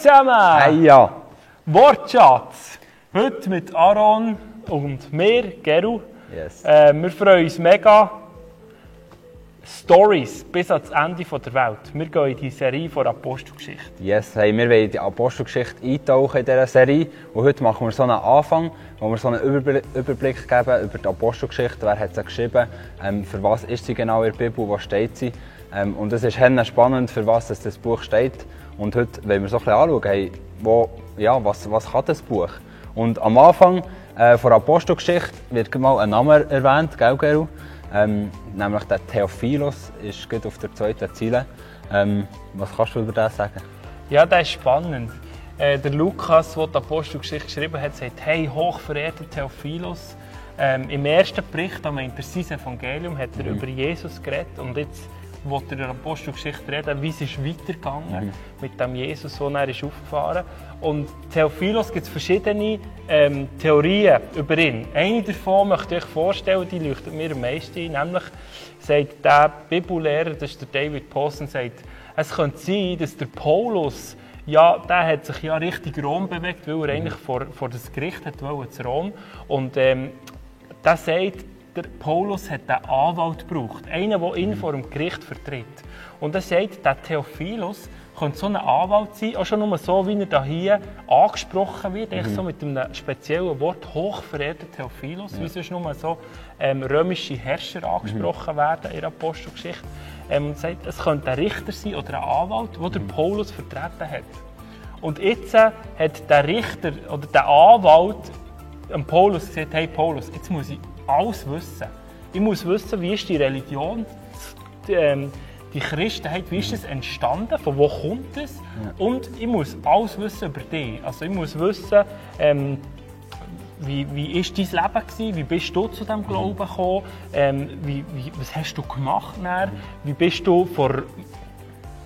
zusammen! Hey ja! Wortschatz! Heute mit Aaron und mir, Geru. Yes. Äh, wir freuen uns mega. Stories bis ans Ende der Welt. Wir gehen in die Serie von Apostelgeschichte. Yes, hey, wir wollen in die Apostelgeschichte eintauchen in dieser Serie. Und heute machen wir so einen Anfang, wo wir so einen Überblick, geben über die Apostelgeschichte. Wer hat sie geschrieben? Ähm, für was ist sie genau in der Bibel? Wo steht sie? Ähm, und es ist spannend, für was das Buch steht. Und heute wollen wir so ein bisschen anschauen, hey, wo, ja, was, was kann das Buch? Und am Anfang äh, der Apostelgeschichte wird mal ein Name erwähnt, gell, Geru? Ähm, nämlich der Theophilus ist gerade auf der zweiten Ziele. Ähm, was kannst du über das sagen? Ja, das ist spannend. Äh, der Lukas, der die Apostelgeschichte geschrieben hat, sagt, hey, hochverehrter Theophilus, ähm, im ersten Bericht, am sein Evangelium, hat er mhm. über Jesus geredet und jetzt wo er der Apostelgeschichte reden, wie es ist weitergegangen mhm. mit dem Jesus, der er ist aufgefahren Und Theophilos gibt es verschiedene ähm, Theorien über ihn. Eine davon möchte ich euch vorstellen, die leuchtet mir am meisten ein, nämlich sagt der Bibellehrer, das ist der David Paulson, sagt, es könnte sein, dass der Paulus ja, der hat sich ja richtig Rom bewegt, weil er mhm. eigentlich vor, vor das Gericht hat wollte, zu Rom. Und ähm, der sagt, der Paulus hat einen Anwalt gebraucht, einen, der ihn vor dem Gericht vertritt. Und er sagt, der Theophilus könnte so ein Anwalt sein, auch schon nur so, wie er hier angesprochen wird, mhm. so mit einem speziellen Wort, hochverehrter Theophilus, ja. wie sonst nur so ähm, römische Herrscher angesprochen mhm. werden in der Apostelgeschichte. Ähm, und sagt, es könnte ein Richter sein oder ein Anwalt, der der mhm. Paulus vertreten hat. Und jetzt äh, hat der Richter oder der Anwalt dem Paulus gesagt, hey Paulus, jetzt muss ich alles wissen. Ich muss wissen, wie ist die Religion, die, ähm, die Christenheit, wie ist es entstanden, von wo kommt es? Ja. Und ich muss alles wissen über dich. Also ich muss wissen, ähm, wie, wie ist dein Leben gewesen? Wie bist du zu diesem Glauben gekommen? Ähm, wie, wie, was hast du gemacht? Dann? Wie bist du vor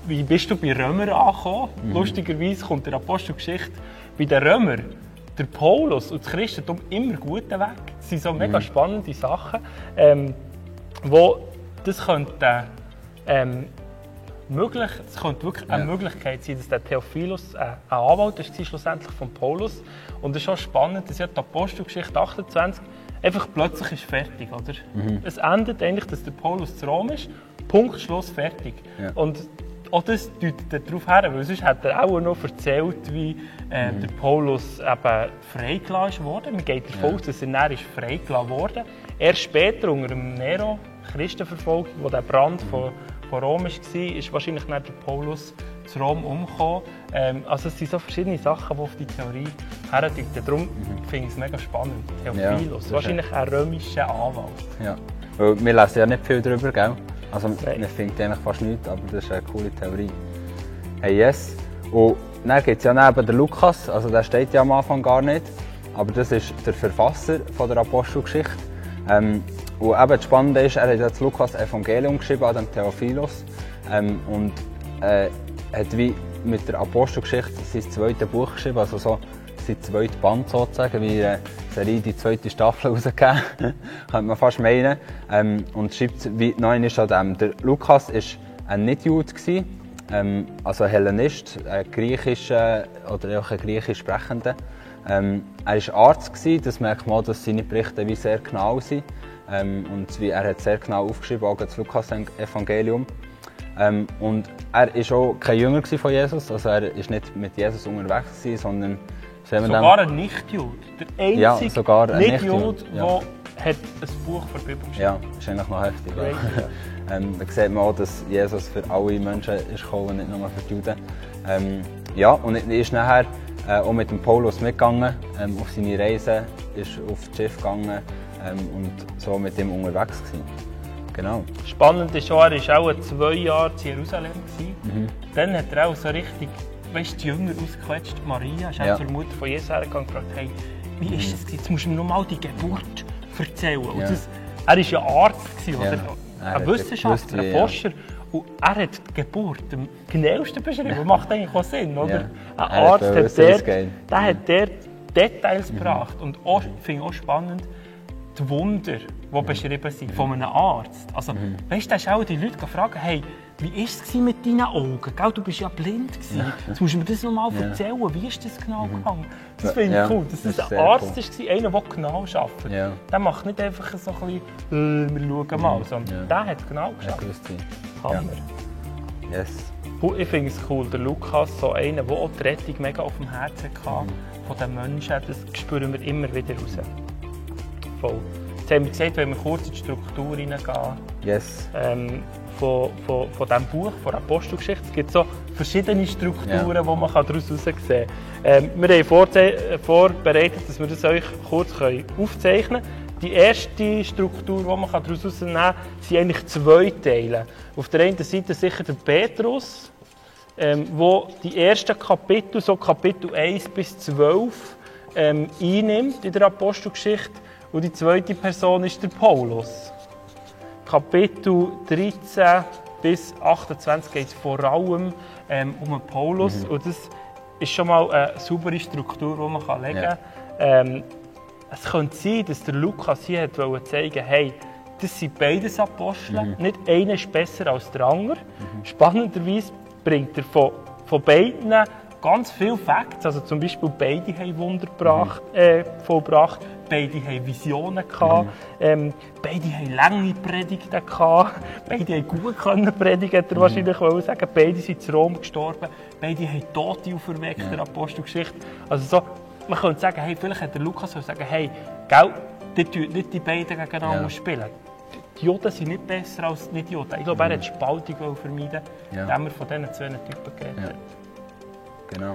wie bist du bei Römern angekommen? Mhm. Lustigerweise kommt der Apostelgeschichte bei den Römern der Paulus und das Christentum immer guten Weg. Das sind so mega mhm. spannende Sachen, ähm, wo das könnte ähm, möglich, das könnte wirklich ja. eine Möglichkeit sein, dass der Theophilus äh, ein Anwalt ist, schlussendlich von Paulus. Und es ist auch spannend, dass ja die Apostelgeschichte 28 einfach plötzlich ist fertig, oder? Mhm. Es endet eigentlich, dass der Paulus zu Rom ist, Punkt, Schluss, fertig. Ja. Und auch das deutet darauf her, weil sonst hat er auch noch erzählt, wie äh, mhm. der Paulus eben freigelassen wurde. Man geht davon aus, dass er dann freigelassen wurde. Erst später, unter dem Nero, Christenverfolgung, wo der Brand von, von Rom war, ist wahrscheinlich dann der Paulus zu Rom umgekommen. Ähm, also es sind so verschiedene Sachen, die auf die Theorie herdeuten. Darum mhm. finde ich es mega spannend. Theophilus, ja, wahrscheinlich ein römischer Anwalt. Ja. wir lesen ja nicht viel darüber, gell? Also Nein. man findet eigentlich fast nichts, aber das ist eine coole Theorie. Hey, yes. Und dann gibt es ja neben der Lukas, also der steht ja am Anfang gar nicht, aber das ist der Verfasser von der Apostelgeschichte. Ähm, und eben das Spannende ist, er hat das Lukas Evangelium geschrieben an den Theophilus ähm, und äh, hat wie mit der Apostelgeschichte sein zweites Buch geschrieben, also so sein zweites Band sozusagen, wie eine Serie die zweite Staffel rausgegeben, könnte man fast meinen. Ähm, und schreibt wie neun ist halt, ähm, der Lukas war ein Nicht-Jude, ähm, also ein Hellenist, ein griechischer oder auch ein griechisch sprechender. Ähm, er war Arzt, gewesen, das merkt man, dass seine Berichte wie sehr genau sind. Ähm, und wie, er hat sehr genau aufgeschrieben, auch das Lukas-Evangelium. Ähm, und er war auch kein Jünger von Jesus, also er war nicht mit Jesus unterwegs, gewesen, sondern Sogar ein Nicht-Jude. Der einzige ja, sogar ein Nicht-Jude, der ja. ein Buch von der Bibel geschrieben Ja, das ist eigentlich noch heftig. Ja. ähm, da sieht man auch, dass Jesus für alle Menschen ist gekommen, nicht nur für die Juden. Ähm, ja, und er ist nachher äh, auch mit dem Paulus mitgegangen ähm, auf seine Reise, ist auf das Schiff gegangen ähm, und so mit ihm unterwegs gewesen. Genau. Spannend ist auch, er war auch zwei Jahre in Jerusalem. Mhm. Dann hat er auch so richtig weißt, die Jünger ausgequetscht. Maria ist ja. zur Mutter von Jesus hergegangen und gefragt, hey, wie ist das? Jetzt musst du mir noch mal die Geburt erzählen. Ja. Das, er war ja Arzt, gewesen, oder? Ja. ein Wissenschaftler, ein Forscher. Und er hat die Geburt am genauesten beschrieben. Das macht eigentlich auch Sinn, oder? Ja. Ein Arzt hat, hat der, der hat der Details mhm. gebracht. Und auch, finde ich auch spannend, die Wunder, die mhm. beschrieben sind von einem Arzt. Also, mhm. weißt du, da ist auch die Leute gefragt, hey, wie war es mit deinen Augen? Gell, du bist ja blind. Gewesen. Jetzt musst du mir das nochmal Ja. erzählen. Wie ist das genau Mhm. gegangen? Das finde ich cool. Dass das das ist ein Arzt cool. war, einer, der genau arbeitet. Ja. Der macht nicht einfach so ein bisschen, äh, wir schauen mal, sondern Ja. der hat genau geschafft. Hammer. Yes. Ich finde es cool, der Lukas, so einer, der auch die Rettung mega auf dem Herzen hatte, von den Menschen, das spüren wir immer wieder raus. Voll. Jetzt haben wir gesagt, wenn wir kurz in die Struktur hineingehen, Yes. ähm, von, von, von diesem Buch, von der Apostelgeschichte. Es gibt so verschiedene Strukturen, Ja. die man daraus sehen kann. Ähm, wir haben äh, vorbereitet, dass wir das euch kurz können aufzeichnen können. Die erste Struktur, die man daraus herausnehmen kann, sind eigentlich zwei Teile. Auf der einen Seite sicher der Petrus, ähm, wo die ersten Kapitel, so Kapitel 1 bis 12, ähm, einnimmt in der Apostelgeschichte. Und die zweite Person ist der Paulus. Kapitel 13 bis 28 geht es vor allem ähm, um Paulus. Und das ist schon mal eine saubere Struktur, die man kann legen kann. Ja. Ähm, es könnte sein, dass der Lukas hier hat zeigen hey, das sind beides Apostel. Nicht einer ist besser als der andere. Spannenderweise bringt er von, von beiden ganz viele Facts. Also zum Beispiel beide haben Wunder gebracht, äh, vollbracht, beide haben Visionen gehabt, ähm, beide haben lange Predigten gehabt, beide haben gut können predigen, hat er wahrscheinlich wollen sagen. Beide sind zu Rom gestorben, beide haben Tote auferweckt in der Apostelgeschichte. Also so, man könnte sagen, hey, vielleicht hat der Lukas sagen, hey, gell, die tun nicht die beiden gegeneinander Ja. spielen. Die Juden sind nicht besser als die Nicht-Juden. Ich glaube, er hat Spaltung vermeiden, Ja. indem er von diesen zwei Typen geredet Ja. Genau.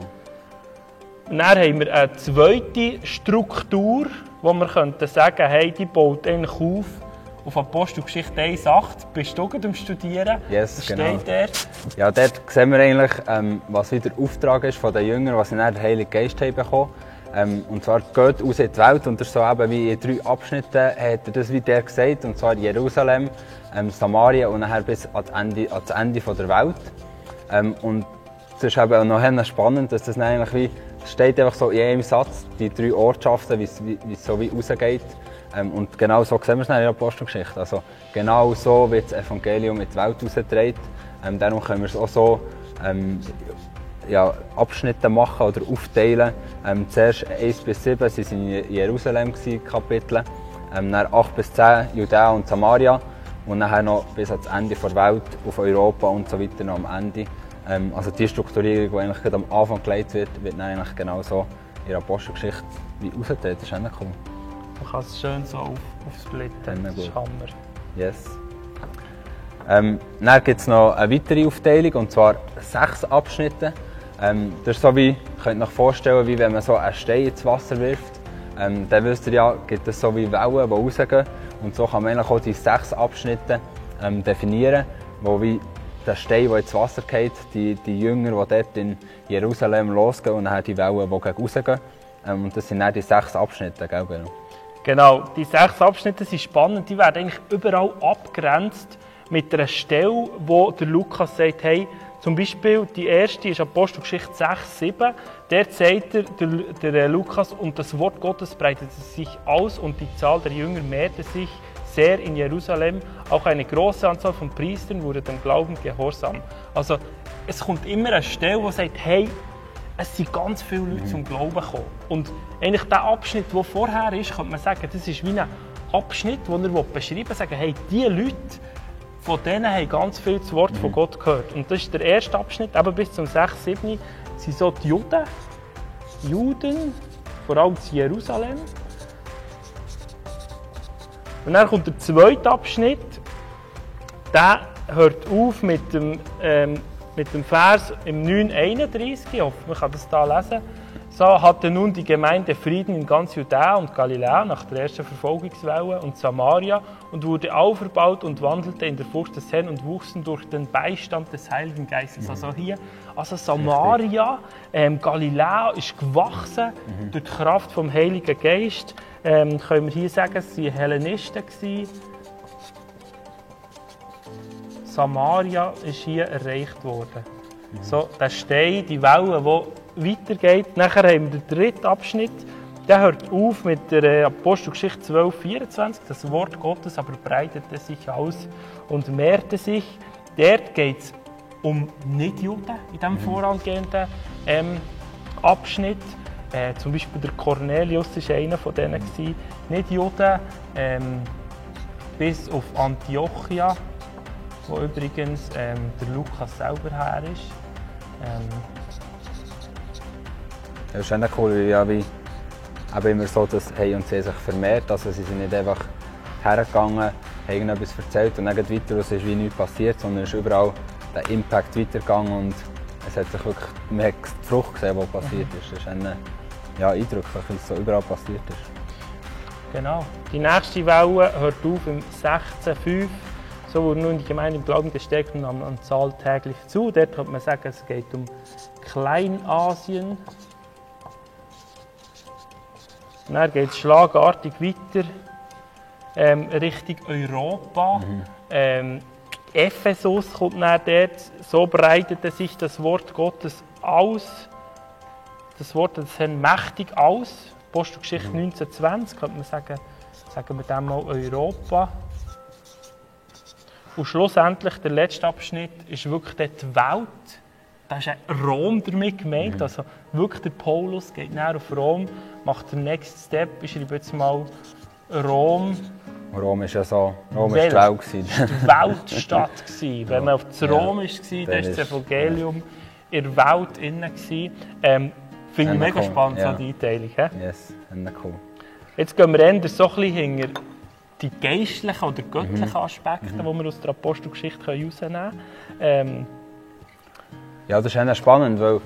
Dann haben wir eine zweite Struktur, wo wir könnten sagen, hey, die baut eigentlich auf auf Apostelgeschichte 1,8. Bist du gerade am Studieren? Yes, Das genau. steht dort. Ja, dort sehen wir eigentlich, ähm, was wieder Auftrag ist von den Jüngern, was sie den Heiligen Geist haben bekommen. Ähm, und zwar geht raus in die Welt und so eben wie in drei Abschnitten hat er das wie der gesagt, und zwar Jerusalem, ähm, Samaria und nachher bis ans Ende, ans Ende von der Welt. Ähm, und es ist eben auch noch spannend, dass das dann eigentlich wie, steht einfach so in einem Satz, die drei Ortschaften, wie es so wie rausgeht. Ähm, und genau so sehen wir es dann in der Apostelgeschichte. Also genau so wird das Evangelium in die Welt rausgetragen. Ähm, darum können wir es auch so ähm, ja, Abschnitte machen oder aufteilen. Ähm, zuerst 1 bis 7 sie sind in Jerusalem, Kapitel. Ähm, dann 8 bis 10 Judäa und Samaria. Und nachher noch bis ans Ende der Welt, auf Europa und so weiter noch am Ende. Ähm, also die Strukturierung, die eigentlich am Anfang gelegt wird, wird dann eigentlich genau so in der Apostelgeschichte wie rausgetreten. Das ist cool. Man kann es schön so auf, aufsplitten. Das ist. Hammer. Yes. Ähm, dann gibt es noch eine weitere Aufteilung, und zwar sechs Abschnitte. Ähm, das ist so wie, könnt ihr euch vorstellen, wie wenn man so einen Stein ins Wasser wirft. Ähm, dann wisst ihr ja, gibt es so wie Wellen, die rausgehen. Und so kann man eigentlich auch die sechs Abschnitte ähm, definieren, wo wie der Stein, der ins Wasser geht, die, die Jünger, die dort in Jerusalem losgehen und dann die Wellen, die gegen rausgehen. Ähm, und das sind dann die sechs Abschnitte, gell, Benno? Genau, die sechs Abschnitte sind spannend. Die werden eigentlich überall abgrenzt mit einer Stelle, wo der Lukas sagt, hey, zum Beispiel die erste ist Apostelgeschichte 6, 7. Dort sagt er, der, der Lukas, und das Wort Gottes breitete sich aus und die Zahl der Jünger mehrte sich sehr in Jerusalem. Auch eine große Anzahl von Priestern wurde dem Glauben gehorsam. Also es kommt immer eine Stelle, wo sagt, hey, es sind ganz viele Leute zum Glauben gekommen. Und eigentlich der Abschnitt, der vorher ist, könnte man sagen, das ist wie ein Abschnitt, den er beschreiben will, sagen, hey, diese Leute, von denen haben ganz viel das Wort von Gott gehört. Und das ist der erste Abschnitt, eben bis zum 6, 7, sind so die Juden, Juden, vor allem in Jerusalem. Und dann kommt der zweite Abschnitt, der hört auf mit dem, ähm, mit dem Vers im 9,31. Ich hoffe, man kann das da lesen. So hatte nun die Gemeinde Frieden in ganz Judäa und Galiläa nach der ersten Verfolgungswelle und Samaria und wurde auferbaut und wandelte in der Furcht des Herrn und wuchsen durch den Beistand des Heiligen Geistes. Also hier, also Samaria, ähm, Galiläa ist gewachsen durch die Kraft vom Heiligen Geist. Ähm, können wir hier sagen, es waren Hellenisten. Samaria ist hier erreicht worden. So, der Stein, die Welle, die weitergeht. Nachher haben wir den dritten Abschnitt. Der hört auf mit der äh, Apostelgeschichte 12, 24. Das Wort Gottes aber breitete sich aus und mehrte sich. Dort geht es um Nichtjuden in diesem vorangehenden ähm, Abschnitt. Äh, zum Beispiel der Cornelius war einer von denen. Gewesen. Nichtjuden ähm, bis auf Antiochia, wo übrigens ähm, der Lukas selber her ist. Ähm, Das ist schon cool, ja, wie eben immer so, dass Hey und sie sich vermehrt. Also sie sind nicht einfach hergegangen, haben irgendetwas erzählt und dann weiter es ist wie nichts passiert, sondern es ist überall der Impact weitergegangen und es hat sich wirklich, man die Frucht gesehen, die passiert ist. Das ist ja, eindrücklich, es so überall passiert ist. Genau. Die nächste Welle hört auf im 16.5. So wurde nun die Gemeinde im Glauben gestärkt und nahm an Zahl täglich zu. Dort könnte man sagen, es geht um Kleinasien. Und Dann geht es schlagartig weiter ähm, Richtung Europa. Ähm, Ephesus kommt dann dort. So breitete sich das Wort Gottes aus. Das Wort des Herrn mächtig aus. Apostelgeschichte 1920 könnte man sagen, sagen wir dem mal Europa. Und schlussendlich, der letzte Abschnitt, ist wirklich die Welt. Da ist auch Rom damit gemeint. Also wirklich der Paulus geht näher auf Rom, macht den Next Step. Ich schreibe jetzt mal Rom, Rom ist ja so, Rom Welch? war die Welt. gewesen. die Weltstadt. gewesen. Wenn man auf das Ja. Rom war, dann war das Evangelium in der Welt innen. gewesen. Ähm, Finde ich mega cool. spannend, Ja. so die Einteilung. he? Yes, cool. Jetzt gehen wir eher so ein bisschen hinter die geistlichen oder göttlichen Mhm. Aspekte, die wir aus der Apostelgeschichte herausnehmen können. Ähm, Ja, das ist auch spannend, weil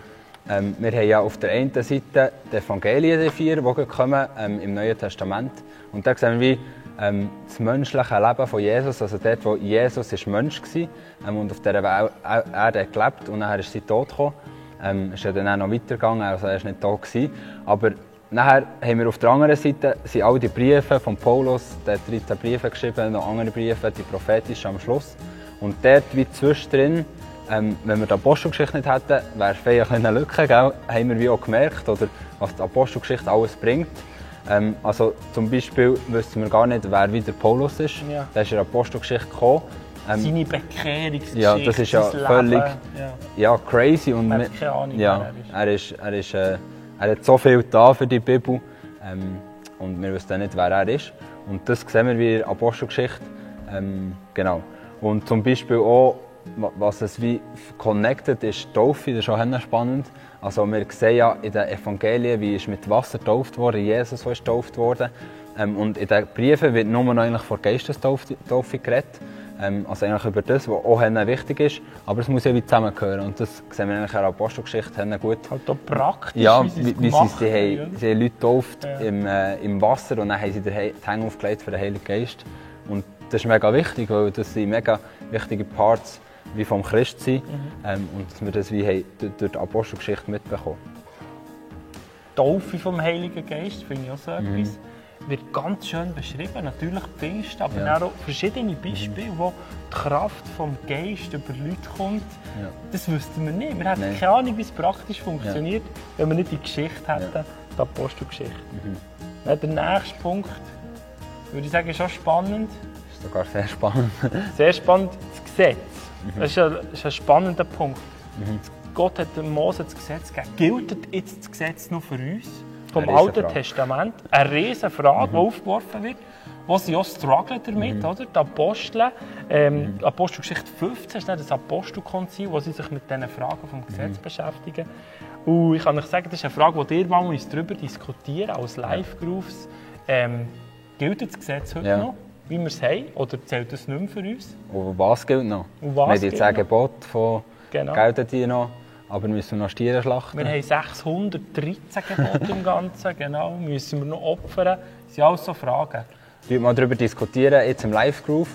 ähm, wir haben ja auf der einen Seite die Evangelien, die vier, die kommen ähm, im Neuen Testament. Und da sehen wir wie, ähm, das menschliche Leben von Jesus, also dort, wo Jesus ist Mensch war ähm, und auf dieser Wel- Erde gelebt und nachher ist sein Tod gekommen. Ähm, ist ja dann auch noch weitergegangen, also er war nicht tot. Gewesen. Aber nachher haben wir auf der anderen Seite sind all die Briefe von Paulus, der hat 13 Briefe geschrieben, noch andere Briefe, die prophetischen am Schluss. Und dort wie zwischendrin ähm, wenn wir die Apostelgeschichte nicht hätten, wäre es vielleicht eine Lücke, gell? haben wir wie auch gemerkt, oder was die Apostelgeschichte alles bringt. Ähm, also zum Beispiel wüssten wir gar nicht, wer wieder Paulus ist. Ja. Der ist in der Apostelgeschichte gekommen. Ähm, seine Bekehrungsgeschichte, Ja, das ist ja völlig-. Ja. ja, crazy. Und Man keine Ahnung, ja, er ist. Er, ist, äh, er hat so viel da für die Bibel ähm, und wir wissen nicht, wer er ist. Und das sehen wir wie in der Apostelgeschichte. Ähm, genau. Und zum Beispiel auch, wa- was es wie connected ist, die Taufe, das ist auch spannend. Also wir sehen ja in den Evangelien, wie ist mit Wasser getauft wurde, Jesus ist getauft worden. Ähm, und in den Briefen wird nur noch eigentlich von Geistestaufe Taufe geredet. Ähm, also eigentlich über das, was auch sehr wichtig ist. Aber es muss ja wie zusammengehören. Und das sehen wir eigentlich in der Apostelgeschichte sehr gut. Halt auch praktisch, Ja, wie sie es wie, wie sie, gemacht sie, haben. haben, sie haben Leute getauft Ja. im, äh, im Wasser und dann haben sie den He- die Hänge aufgelegt für den Heiligen Geist. Und das ist mega wichtig, weil das sind mega wichtige Parts wie vom Christsein Mhm. ähm, und dass wir das wie haben, durch- durch die Apostelgeschichte mitbekommen. Die Taufe vom Heiligen Geist, finde ich auch so Mhm. etwas, wird ganz schön beschrieben. Natürlich Pfingst, aber Ja. auch verschiedene Beispiele, wo die Kraft vom Geist über Leute kommt. Ja. Das wüssten wir nicht. Wir hätten Nein. keine Ahnung, wie es praktisch funktioniert, wenn wir nicht die Geschichte hätten, Ja. Mhm. die Apostelgeschichte. Dann der nächste Punkt, würde ich sagen, ist auch spannend. Das ist sogar sehr spannend. Sehr spannend, das Gesetz. Mhm. Das ist ein, das ist ein spannender Punkt. Gott hat Mose das Gesetz gegeben. Gilt jetzt das Gesetz nur für uns? Vom Alten. Testament. Eine riesige Frage, Mhm. die aufgeworfen wird. Wo sie auch strugglen damit, oder? Die Apostel. Ähm, Mhm. Apostelgeschichte 15 ist das Apostelkonzil, wo sie sich mit diesen Fragen vom Gesetz Mhm. beschäftigen. Und ich kann euch sagen, das ist eine Frage, die ihr mal uns darüber diskutieren als Live-Groups. Ähm, gilt das Gesetz heute Ja. noch, wie wir es haben? Oder zählt das nicht mehr für uns? Und was gilt noch? Und was wir haben die zehn? Gebote von Genau. gelten die noch, aber müssen wir noch Stiere schlachten. Wir haben 613 Gebote im Ganzen, genau. Müssen wir noch opfern? Das sind alles so Fragen. Wir mal darüber diskutieren, jetzt im Live-Groove.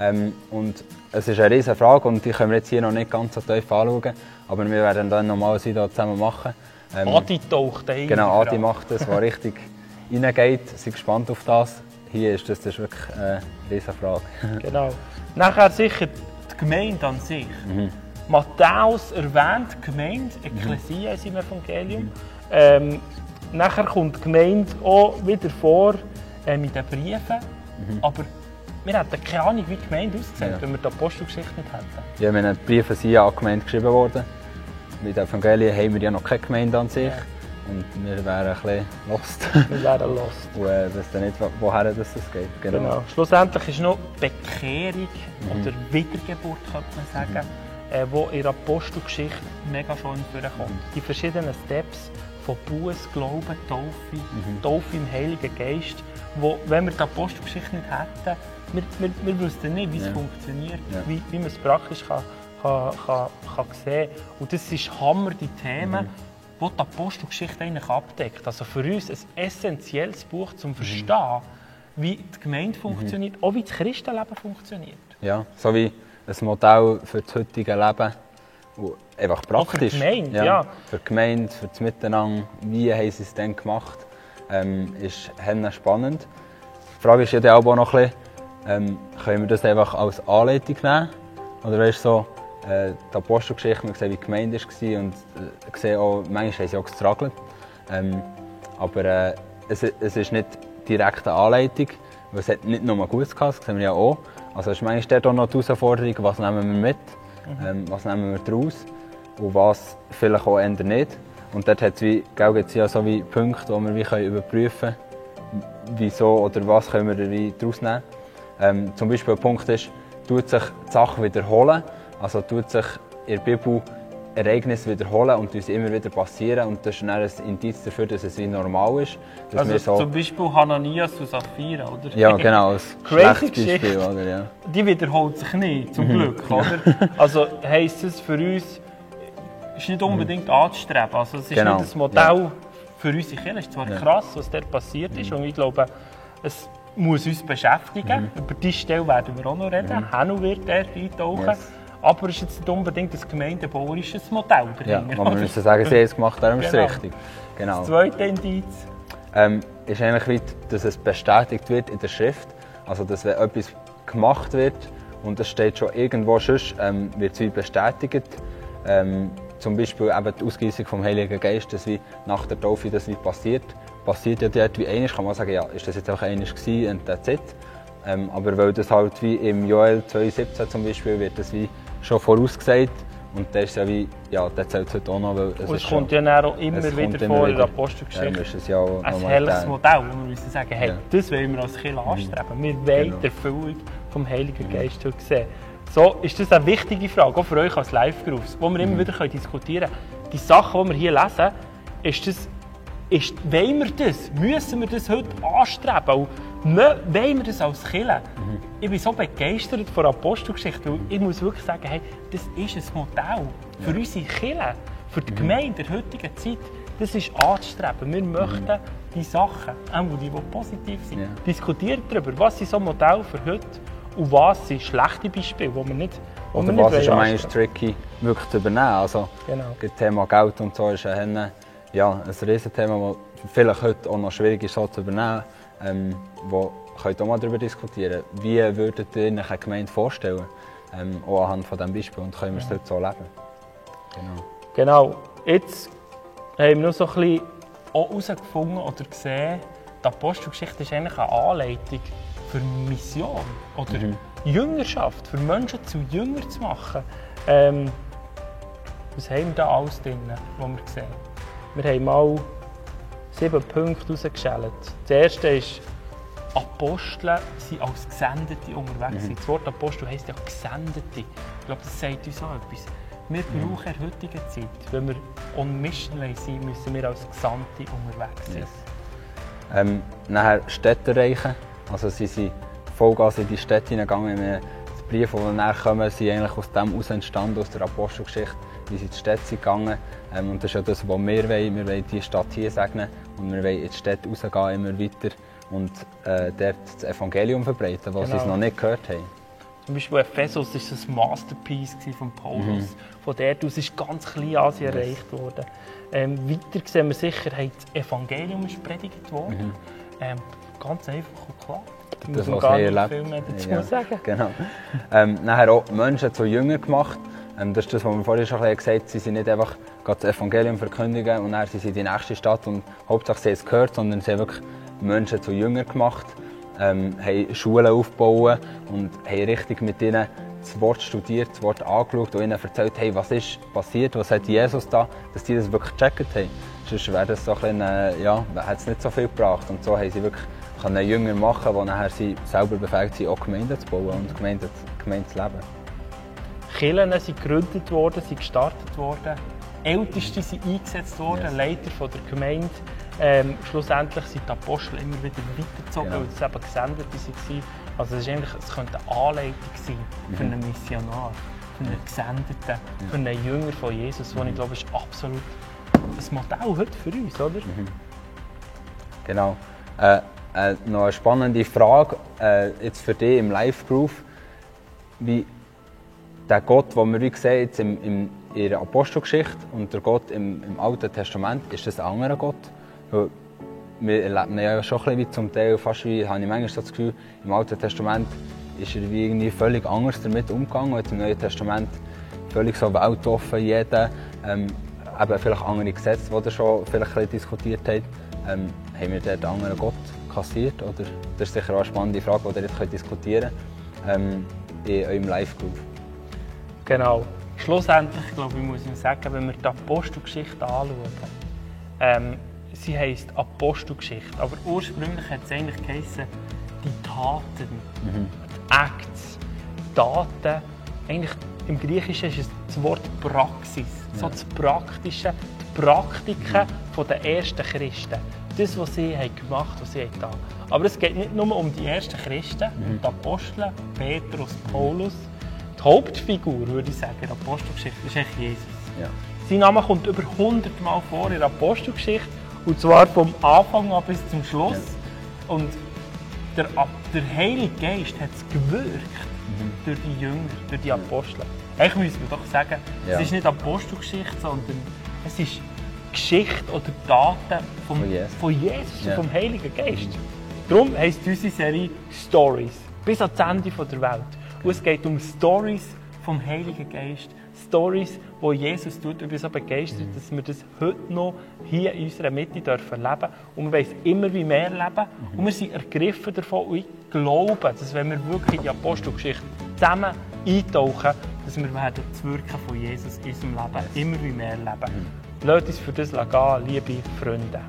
Ähm, und es ist eine riesige Frage und die können wir jetzt hier noch nicht ganz so tief anschauen. Aber wir werden dann nochmal ein Video zusammen machen. Ähm, Adi taucht ein. genau, Adi macht das, was richtig reingeht. Sind gespannt auf das. Hier ist das, das ist wirklich eine riesige Frage. Genau. Nachher sicher die Gemeinde an sich. Matthäus erwähnt die Gemeinde, Ekklesia ist im Evangelium. Ähm, nachher kommt die Gemeinde auch wieder vor ähm, in den Briefen. Aber wir hätten keine Ahnung, wie die Gemeinde aussieht, Ja. wenn wir die Apostelgeschichte nicht hätten. Ja, wenn ein Brief an sie an die Gemeinde geschrieben worden. Mit den Evangelien haben wir ja noch keine Gemeinde an sich. Ja. Und wir wären ein bisschen lost. Wir wären lost. Und äh, wissen nicht, wo- woher das geht. Genau. Genau. Schlussendlich ist noch Bekehrung oder Wiedergeburt, könnte man sagen, äh, wo in der Apostelgeschichte mega schön vorkommt. Die verschiedenen Steps von Buß, Glauben, Taufe, Taufe im Heiligen Geist, wo, wenn wir die Apostelgeschichte nicht hätten, wir, wir, wir wüssten nicht, wie es Ja. funktioniert, Ja. wie, wie man es praktisch kann, kann, kann, kann sehen kann. Und das ist Hammer, die Themen, die die Apostelgeschichte eigentlich abdeckt. Also für uns ein essentielles Buch zum Verstehen, wie die Gemeinde funktioniert, auch wie das Christenleben funktioniert. Ja, so wie ein Modell für das heutige Leben. wo Einfach Auch für die praktisch. Gemeinde, ja. Für die Gemeinde, für das Miteinander. Wie haben sie es dann gemacht? Ähm, ist spannend. Die Frage ist ja dann auch noch ein bisschen, ähm, können wir das einfach als Anleitung nehmen? Oder weißt du, so, äh, die Apostelgeschichte, wir sehen, wie die Gemeinde war und äh, sehen auch, manchmal haben sie auch gestruggelt. Ähm, aber äh, es, es ist nicht direkt eine Anleitung, weil es hat nicht nur Gutes gehabt, das sehen wir ja auch. Also ist manchmal dort auch noch die Herausforderung, was nehmen wir mit, ähm, was nehmen wir daraus und was vielleicht auch eher nicht. Und dort hat es wie, gibt's ja so wie Punkte, die wir wie können überprüfen können, wieso oder was können wir wie daraus nehmen. Ähm, zum Beispiel ein Punkt ist, tut sich die Sache wiederholen, also tut sich in der Bibel Ereignisse wiederholen und uns immer wieder passieren und das ist dann ein Indiz dafür, dass es wie normal ist. Also so, zum Beispiel Hananias und Sapphira, oder? ja, genau, ein Crazy Geschichte. oder? Ja. Die wiederholt sich nicht, zum Mhm. Glück, oder? Also heisst es für uns, ist nicht unbedingt anzustreben. Also es ist Genau, nicht das Modell für unsere Kinder. Es ist zwar Ja. Mhm. krass, was dort passiert ist, und ich glaube, es muss uns beschäftigen. Über diese Stelle werden wir auch noch reden. Hanno wird dort eintauchen. Mhm. Yes. Aber es ist jetzt nicht unbedingt ein gemeindebauerisches Modell Ja, dahinter. wo wir müssen sagen, sie haben es gemacht, darum ist es Genau. richtig. Genau. Das zweite Indiz. ähm, ist eigentlich dass es bestätigt wird in der Schrift. Also, dass wenn etwas gemacht wird und es steht schon irgendwo sonst, ähm, wird es bestätigt. Ähm, zum Beispiel eben die Ausgießung vom Heiligen Geist, dass wie nach der Taufe das wie passiert. Passiert ja dort wie einiges, kann man sagen, ja, ist das jetzt auch einiges gewesen und that's it. Ähm, aber weil das halt wie im Joel 2,17 zum Beispiel wird das wie schon vorausgesagt und das ist ja wie, ja, das zählt es heute auch noch, weil es Und ist es schon- kommt ja dann auch immer wieder vor in der. Apostelgeschichte. Darum ist ja auch ein helles Modell, wo wir müssen sagen, hey, Ja. das wollen wir als Kirche anstreben. Wir wollen Genau. die Erfüllung vom Heiligen Geist heute sehen. So ist das eine wichtige Frage, auch für euch als Live-Groups, wo wir immer wieder können diskutieren können. Die Sachen, die wir hier lesen, ist das, ist, wollen wir das? Müssen wir das heute anstreben? Und wollen wir das als Kirche? Ich bin so begeistert von der Apostelgeschichte, weil ich muss wirklich sagen, hey, das ist ein Modell für unsere Kirche, für die Gemeinde der heutigen Zeit. Das ist anzustreben. Wir möchten die Sachen, auch die, die positiv sind, Ja. diskutieren darüber, was sind so Modelle für heute und was sind schlechte Beispiele, die wir nicht die Oder was ist anstreben. tricky, wirklich zu übernehmen. Also, Genau. Das Thema Geld und so ist ein, ja, ein Riesenthema, das vielleicht heute auch noch schwierig ist so zu übernehmen. Ähm, wo könnt ihr auch mal darüber diskutieren. Wie würdet ihr euch eine Gemeinde vorstellen? Ähm, auch anhand von diesem Beispiel und können wir es dort so leben? Genau. Genau. Jetzt haben wir noch so ein bisschen auch herausgefunden oder gesehen, die Apostelgeschichte ist eigentlich eine Anleitung für Mission oder Jüngerschaft, für Menschen zu Jünger zu machen. Ähm, was haben wir da alles drin, was wir sehen? Wir haben mal sieben Punkte herausgeschält. Das erste ist, Apostel sind als Gesendete unterwegs. Mhm. Das Wort Apostel heisst ja Gesendete. Ich glaube, das sagt uns auch etwas. Wir Mhm. brauchen in der heutigen Zeit, wenn wir on mission wollen, müssen wir als Gesandte unterwegs sein. Yes. Ähm, nachher Städte erreichen. Also sie sind Vollgas in die Städte hineingegangen. Die Briefe, die nachher kommen, sind eigentlich aus dem heraus entstanden, aus der Apostelgeschichte. Wie sie in die Städte sind gegangen. Ähm, und das ist ja das, was wir wollen. Wir wollen diese Stadt hier segnen und wir wollen in die Städte rausgehen, immer weiter und äh, dort das Evangelium verbreiten, was sie Genau. es noch nicht gehört haben. Zum Beispiel Ephesus war ein Masterpiece von Paulus. Mhm. Von dort aus ist ganz Kleinasien erreicht worden. Ähm, weiter sehen wir sicher, hey, das Evangelium ist predigt worden. Ähm, ganz einfach und klar. Da muss Mhm. Das, man was sie nicht erlebt. viel mehr dazu Ja, sagen. Genau. Ähm, nachher auch Menschen zu Jüngern gemacht. Ähm, das ist das, was wir vorhin schon gesagt haben. Sie sind nicht einfach das Evangelium verkündigen und dann sind sie in die nächste Stadt und Hauptsache sie es gehört, sondern sie haben wirklich Menschen zu Jüngern gemacht. ähm, haben Schulen aufgebaut und haben richtig mit ihnen das Wort studiert, das Wort angeschaut und ihnen erzählt, hey, was ist passiert, was hat Jesus da, dass die das wirklich gecheckt haben. Sonst wäre das so ein bisschen, äh, ja, hat es nicht so viel gebracht. Und so haben sie wirklich können Jünger machen, die nachher sie selber befähigt sind, auch Gemeinden zu bauen und Gemeinden, Gemeinden zu leben. Kirchen sind gegründet worden, sind gestartet worden. Älteste sind eingesetzt worden, yes. Leiter von der Gemeinde. Ähm, schlussendlich sind die Apostel immer wieder weitergezogen, genau. weil es eben Gesendete waren. Also es, ist eigentlich, es könnte eine Anleitung sein für einen Missionar, für einen Gesendeten, für einen Jünger von Jesus, mhm. ich glaube, ist absolut ein Modell heute für uns, oder? Mhm. Genau. Äh, äh, noch eine spannende Frage äh, jetzt für dich im Live-Groove. Wie der Gott, den wir sehen jetzt im, im, in der Apostelgeschichte und der Gott im, im Alten Testament, ist das ein anderer Gott? wir erleben ja schon ein bisschen wie zum Teil, fast wie, habe ich manchmal so das Gefühl, im Alten Testament ist er wie irgendwie völlig anders damit umgegangen und im Neuen Testament völlig so weltoffen, jeder, ähm, eben vielleicht andere Gesetze, die er schon vielleicht diskutiert hat, ähm, haben wir dort einen anderen Gott kassiert? Oder? Das ist sicher auch eine spannende Frage, die ihr jetzt diskutieren könnt ähm, in eurem Live-Group. Genau. Schlussendlich, glaube ich, muss ich sagen, wenn wir die Apostelgeschichte anschauen, ähm, sie heisst Apostelgeschichte, aber ursprünglich hat es eigentlich geheißen, die Taten, mhm. Acts, Taten. Eigentlich im Griechischen ist es das Wort Praxis, ja. so das Praktische, die Praktiken mhm. der ersten Christen. Das, was sie haben gemacht haben, was sie haben Aber es geht nicht nur um die ersten Christen, mhm. die Apostel, Petrus, Paulus. Die Hauptfigur, würde ich sagen, in der Apostelgeschichte ist eigentlich Jesus. Ja. Sein Name kommt über 100 Mal vor in der Apostelgeschichte und zwar vom Anfang an bis zum Schluss. Ja. Und der, der Heilige Geist hat es gewirkt mhm. durch die Jünger, durch die Apostel. Eigentlich müssen wir doch sagen, ja. es ist nicht Apostelgeschichte, sondern es ist Geschichte oder Daten vom, von Jesus, von Jesus ja. vom Heiligen Geist. Mhm. Darum heisst unsere Serie Stories. Bis ans Ende der Welt. Und es geht um Stories vom Heiligen Geist. Stories, die Jesus tut. Ich bin so begeistert, dass wir das heute noch hier in unserer Mitte dürfen leben Und wir wollen immer wie mehr leben. Und wir sind ergriffen davon. Und ich glaube, dass wenn wir wirklich in die Apostelgeschichte zusammen eintauchen, dass wir werden das Wirken von Jesus in unserem Leben immer wie mehr leben. Lasst uns für das gehen, liebe Freunde.